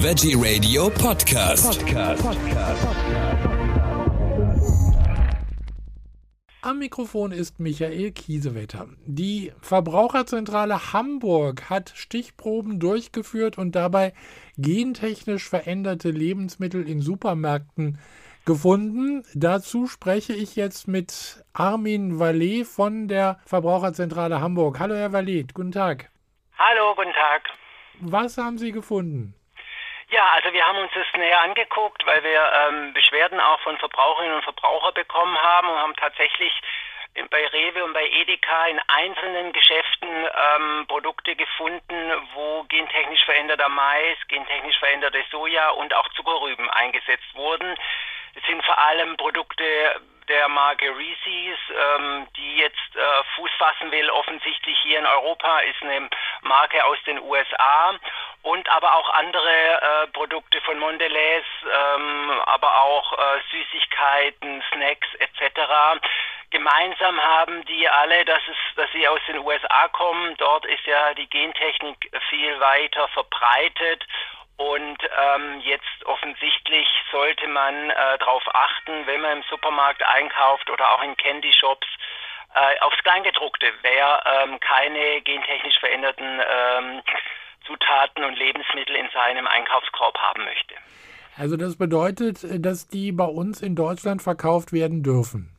Veggie Radio Podcast. Podcast. Am Mikrofon ist Michael Kiesewetter. Die Verbraucherzentrale Hamburg hat Stichproben durchgeführt und dabei gentechnisch veränderte Lebensmittel in Supermärkten gefunden. Dazu spreche ich jetzt mit Armin Vallet von der Verbraucherzentrale Hamburg. Hallo, Herr Vallet, guten Tag. Hallo, guten Tag. Was haben Sie gefunden? Ja, also wir haben uns das näher angeguckt, weil wir ähm, Beschwerden auch von Verbraucherinnen und Verbrauchern bekommen haben und haben tatsächlich bei Rewe und bei Edeka in einzelnen Geschäften ähm, Produkte gefunden, wo gentechnisch veränderter Mais, gentechnisch veränderte Soja und auch Zuckerrüben eingesetzt wurden. Es sind vor allem Produkte der Marke Reese's, ähm, die jetzt äh, Fuß fassen will, offensichtlich hier in Europa, ist eine Marke aus den USA und aber auch andere äh, Produkte von Mondelez, ähm, aber auch äh, Süßigkeiten, Snacks etc. Gemeinsam haben die alle, dass, es, dass sie aus den USA kommen. Dort ist ja die Gentechnik viel weiter verbreitet und ähm, jetzt offensichtlich sollte man äh, darauf achten, wenn man im Supermarkt einkauft oder auch in Candy Shops, äh, aufs Kleingedruckte, wer ähm, keine gentechnisch veränderten ähm, Zutaten und Lebensmittel in seinem Einkaufskorb haben möchte. Also das bedeutet, dass die bei uns in Deutschland verkauft werden dürfen.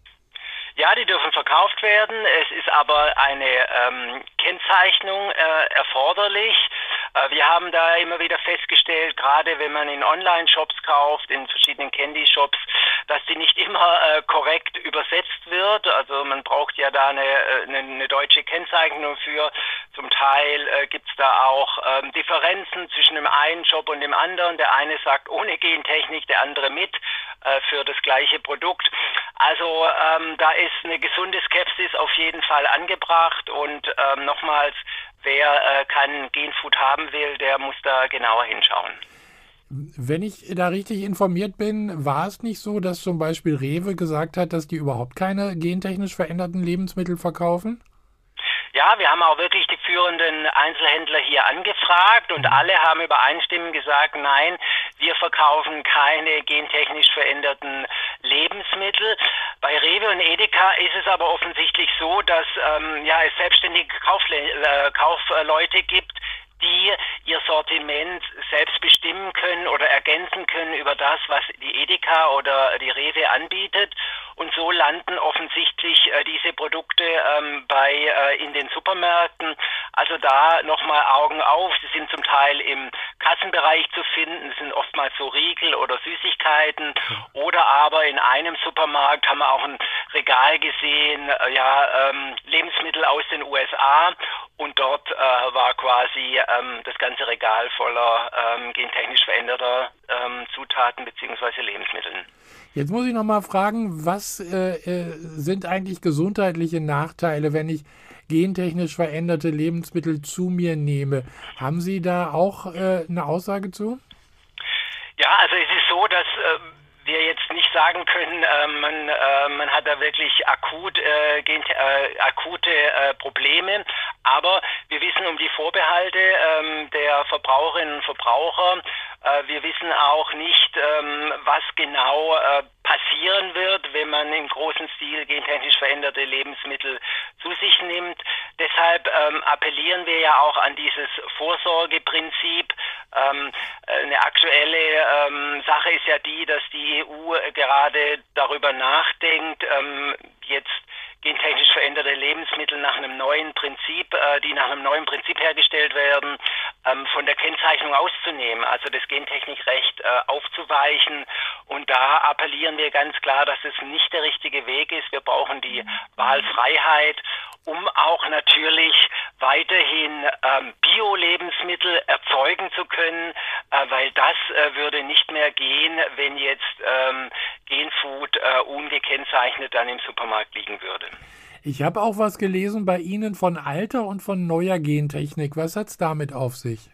Ja, die dürfen verkauft werden. Es ist aber eine ähm, Kennzeichnung äh, erforderlich. Äh, wir haben da immer wieder festgestellt, gerade wenn man in Online-Shops kauft, in verschiedenen Candy-Shops, dass die nicht immer äh, korrekt übersetzt wird. Also man braucht ja da eine, äh, eine, eine deutsche Kennzeichnung für. Zum Teil äh, gibt es da auch ähm, Differenzen zwischen dem einen Shop und dem anderen. Der eine sagt ohne Gentechnik, der andere mit äh, für das gleiche Produkt. Also ähm, da ist eine gesunde Skepsis auf jeden Fall angebracht und ähm, nochmals, wer äh, kein Genfood haben will, der muss da genauer hinschauen. Wenn ich da richtig informiert bin, war es nicht so, dass zum Beispiel Rewe gesagt hat, dass die überhaupt keine gentechnisch veränderten Lebensmittel verkaufen? Ja, wir haben auch wirklich die führenden Einzelhändler hier angefragt und mhm. alle haben übereinstimmend gesagt, nein, wir verkaufen keine gentechnisch veränderten Lebensmittel. Bei Rewe und Edeka ist es aber offensichtlich so, dass ähm, ja, es selbstständige Kaufle äh, Kaufleute gibt, die ihr Sortiment selbst bestimmen können oder ergänzen können über das, was die Edeka oder die Rewe anbietet. Und so landen offensichtlich äh, diese Produkte ähm, bei äh, in den Supermärkten. Also da nochmal Augen auf. Sie sind zum Teil im Kassenbereich zu finden, sind oftmals so Riegel oder Süßigkeiten. Oder aber in einem Supermarkt haben wir auch ein Regal gesehen, äh, ja, ähm, Lebensmittel aus den USA. Und dort äh, war quasi ähm, das ganze Regal voller ähm, gentechnisch veränderter ähm, Zutaten bzw. Lebensmitteln. Jetzt muss ich noch mal fragen, was äh, äh, sind eigentlich gesundheitliche Nachteile, wenn ich gentechnisch veränderte Lebensmittel zu mir nehme? Haben Sie da auch äh, eine Aussage zu? Ja, also es ist so, dass ähm, wir jetzt nicht sagen können, äh, man, äh, man hat da wirklich akut, äh, äh akute äh, Probleme, aber wir wissen um die Vorbehalte ähm, der Verbraucherinnen und Verbraucher. Äh, wir wissen auch nicht, ähm, was genau passieren wird, wenn man im großen Stil gentechnisch veränderte Lebensmittel zu sich nimmt. Deshalb ähm, appellieren wir ja auch an dieses Vorsorgeprinzip. Ähm, eine aktuelle ähm, Sache ist ja die, dass die EU gerade darüber nachdenkt, ähm, jetzt gentechnisch veränderte Lebensmittel nach einem neuen Prinzip, äh, die nach einem neuen Prinzip hergestellt werden, ähm, von der Kennzeichnung auszunehmen, also das Gentechnikrecht äh, aufzuweichen. Und da appellieren wir ganz klar, dass es nicht der richtige Weg ist. Wir brauchen die Wahlfreiheit, um auch natürlich weiterhin ähm, Bio-Lebensmittel erzeugen zu können, weil das äh, würde nicht mehr gehen, wenn jetzt ähm, Genfood äh, ungekennzeichnet dann im Supermarkt liegen würde. Ich habe auch was gelesen bei Ihnen von alter und von neuer Gentechnik. Was hat es damit auf sich?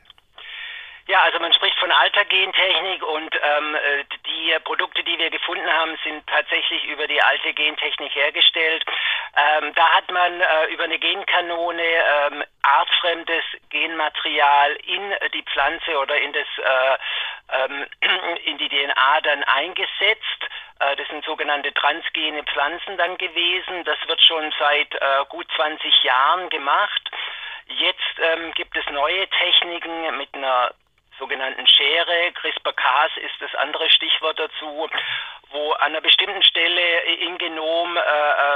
Ja, also man spricht von alter Gentechnik und ähm, äh, die Produkte, die wir gefunden haben, sind tatsächlich über die alte Gentechnik hergestellt. Ähm, da hat man äh, über eine Genkanone ähm, artfremdes Genmaterial in die Pflanze oder in das äh, ähm, in die DNA dann eingesetzt. Äh, das sind sogenannte transgene Pflanzen dann gewesen. Das wird schon seit äh, gut 20 Jahren gemacht. Jetzt ähm, gibt es neue Techniken mit einer sogenannten Schere. CRISPR-Cas ist das andere Stichwort dazu, wo an einer bestimmten Stelle im Genom äh, äh,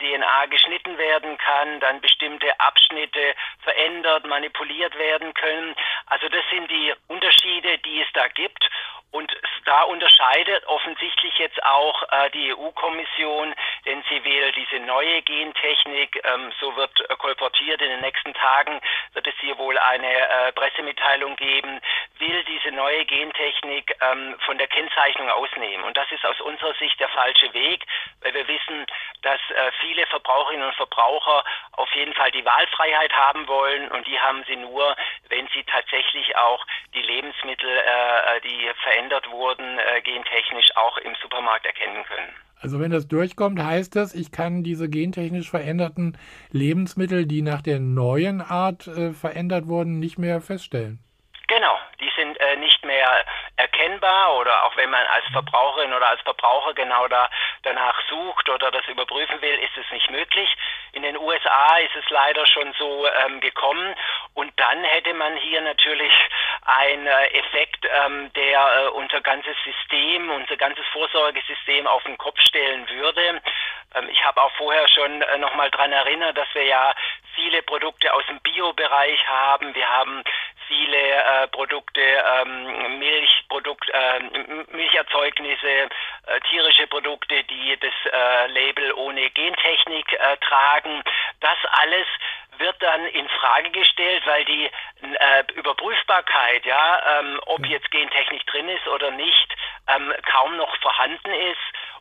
DNA geschnitten werden kann, dann bestimmte Abschnitte verändert, manipuliert werden können. Also das sind die Unterschiede, die es da gibt. Und da unterscheidet offensichtlich jetzt auch äh, die EU-Kommission, denn sie will diese neue Gentechnik, ähm, so wird äh, kolportiert, in den nächsten Tagen wird es hier wohl eine äh, Pressemitteilung geben, will diese neue Gentechnik ähm, von der Kennzeichnung ausnehmen. Und das ist aus unserer Sicht der falsche Weg, weil wir wissen, dass äh, viele Verbraucherinnen und Verbraucher auf jeden Fall die Wahlfreiheit haben wollen und die haben sie nur, wenn sie tatsächlich auch die Lebensmittel, äh, äh die verändert wurden, äh, gentechnisch auch im Supermarkt erkennen können. Also wenn das durchkommt, heißt das, ich kann diese gentechnisch veränderten Lebensmittel, die nach der neuen Art äh, verändert wurden, nicht mehr feststellen. Genau, die sind äh, nicht mehr erkennbar oder auch wenn man als Verbraucherin oder als Verbraucher genau da danach sucht oder das überprüfen will, ist es nicht möglich. In den USA ist es leider schon so ähm, gekommen und dann hätte man hier natürlich einen äh, Effekt, ähm, der äh, unser ganzes System, unser ganzes Vorsorgesystem auf den Kopf stellen würde. Ähm, ich habe auch vorher schon äh, noch mal dran erinnert, dass wir ja viele Produkte aus dem Bio-Bereich haben. Wir haben viele äh, Produkte, ähm, Milchprodukt, äh, Milcherzeugnisse, äh, tierische Produkte, die das äh, Label ohne Gentechnik äh, tragen. Das alles wird dann in Frage gestellt, weil die äh, Überprüfbarkeit, ja, ähm, ob jetzt Gentechnik drin ist oder nicht, ähm, kaum noch vorhanden ist.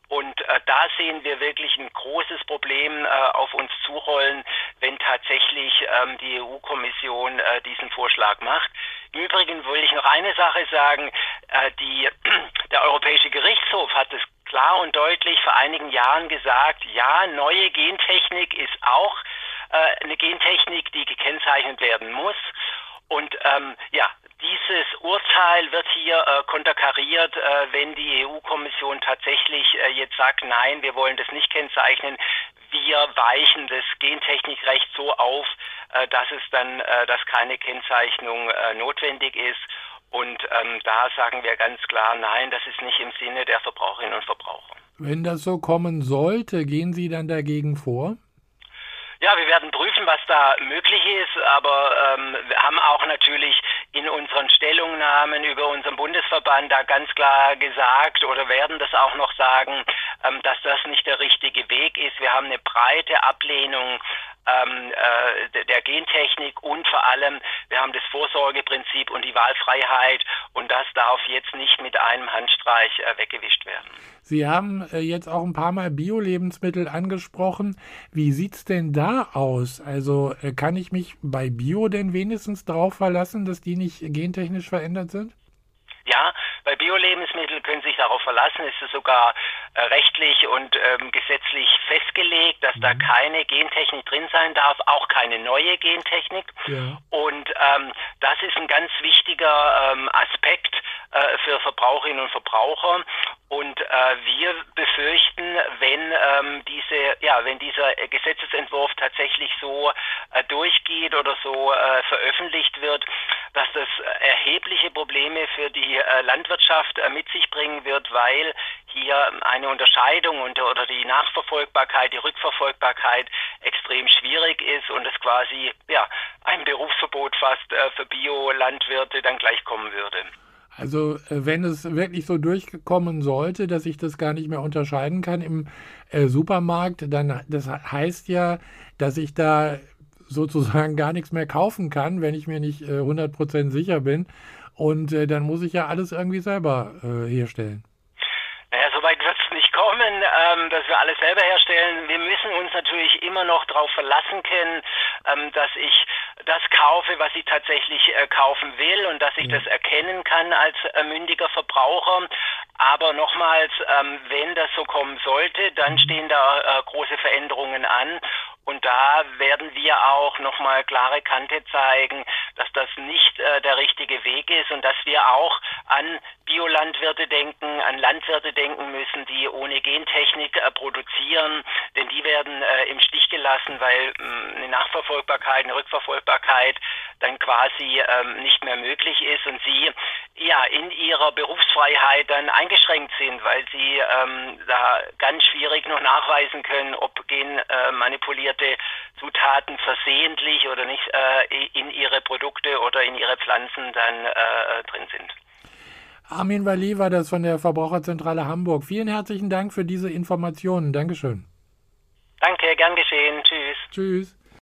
Und äh, da sehen wir wirklich ein großes Problem äh, auf uns zurollen, wenn tatsächlich ähm, die EU-Kommission äh, diesen Vorschlag macht. Im Übrigen will ich noch eine Sache sagen. Äh, die, der Europäische Gerichtshof hat es klar und deutlich vor einigen Jahren gesagt, ja, neue Gentechnik ist auch äh, eine Gentechnik, die gekennzeichnet werden muss. Und ähm, ja, dieses Urteil wird hier äh, konterkariert, äh, wenn die EU-Kommission tatsächlich äh, jetzt sagt, nein, wir wollen das nicht kennzeichnen. Wir weichen das Gentechnikrecht so auf, äh, dass es dann, äh, dass keine Kennzeichnung äh, notwendig ist. Und ähm, da sagen wir ganz klar, nein, das ist nicht im Sinne der Verbraucherinnen und Verbraucher. Wenn das so kommen sollte, gehen Sie dann dagegen vor? Ja, wir werden prüfen, was da möglich ist, aber ähm, wir haben auch natürlich in unseren Stellungnahmen über unseren Bundesverband da ganz klar gesagt oder werden das auch noch sagen, ähm, dass das nicht der richtige Weg ist. Wir haben eine breite Ablehnung ähm, äh, der Gentechnik und vor allem, wir haben das Vorsorgeprinzip und die Wahlfreiheit und das darf jetzt nicht mit einem Handstreich äh, weggewischt werden. Sie haben äh, jetzt auch ein paar Mal Bio-Lebensmittel angesprochen. Wie sieht es denn da aus? Also äh, kann ich mich bei Bio denn wenigstens darauf verlassen, dass die nicht gentechnisch verändert sind? Ja, bei Bio-Lebensmitteln können sich darauf verlassen, ist es sogar äh, rechtlich und ähm, gesetzlich festgelegt, dass mhm. da keine Gentechnik drin sein darf, auch keine neue Gentechnik. Ja. Und ähm, das ist ein ganz wichtiger ähm, Aspekt äh, für Verbraucherinnen und Verbraucher. Und äh, wir befürchten, wenn ähm, diese, ja, wenn dieser Gesetzesentwurf tatsächlich so äh, durchgeht oder so äh, veröffentlicht wird, dass das erhebliche Probleme für die äh, Landwirtschaft äh, mit sich bringen wird, weil hier eine Unterscheidung und, oder die Nachverfolgbarkeit, die Rückverfolgbarkeit extrem schwierig ist und es quasi ja ein Berufsverbot fast äh, für Biolandwirte dann gleich kommen würde. Also äh, wenn es wirklich so durchkommen sollte, dass ich das gar nicht mehr unterscheiden kann im äh, Supermarkt, dann das heißt ja, dass ich da sozusagen gar nichts mehr kaufen kann, wenn ich mir nicht äh, 100% sicher bin. Und äh, dann muss ich ja alles irgendwie selber äh, herstellen. Naja, soweit wird es nicht kommen, ähm, dass wir alles selber herstellen. Wir müssen uns natürlich immer noch darauf verlassen können, ähm, dass ich das kaufe, was ich tatsächlich äh, kaufen will und dass ich ja. das erkennen kann als äh, mündiger Verbraucher. Aber nochmals, ähm, wenn das so kommen sollte, dann stehen da äh, große Veränderungen an. Und da werden wir auch nochmal klare Kante zeigen, dass das nicht äh, der richtige Weg ist und dass wir auch an Biolandwirte denken, an Landwirte denken müssen, die ohne Gentechnik äh, produzieren, denn die werden äh, im Stich gelassen, weil mh, mm, eine Nachverfolgbarkeit, eine Rückverfolgbarkeit dann quasi ähm, nicht mehr möglich ist und sie ja in ihrer Berufsfreiheit dann eingeschränkt sind, weil sie ähm, da ganz schwierig noch nachweisen können, ob genmanipulierte Zutaten versehentlich oder nicht äh, in ihre Produkte oder in ihre Pflanzen dann äh, drin sind. Armin Walli war das von der Verbraucherzentrale Hamburg. Vielen herzlichen Dank für diese Informationen. Dankeschön. Danke, gern geschehen. Tschüss. Tschüss.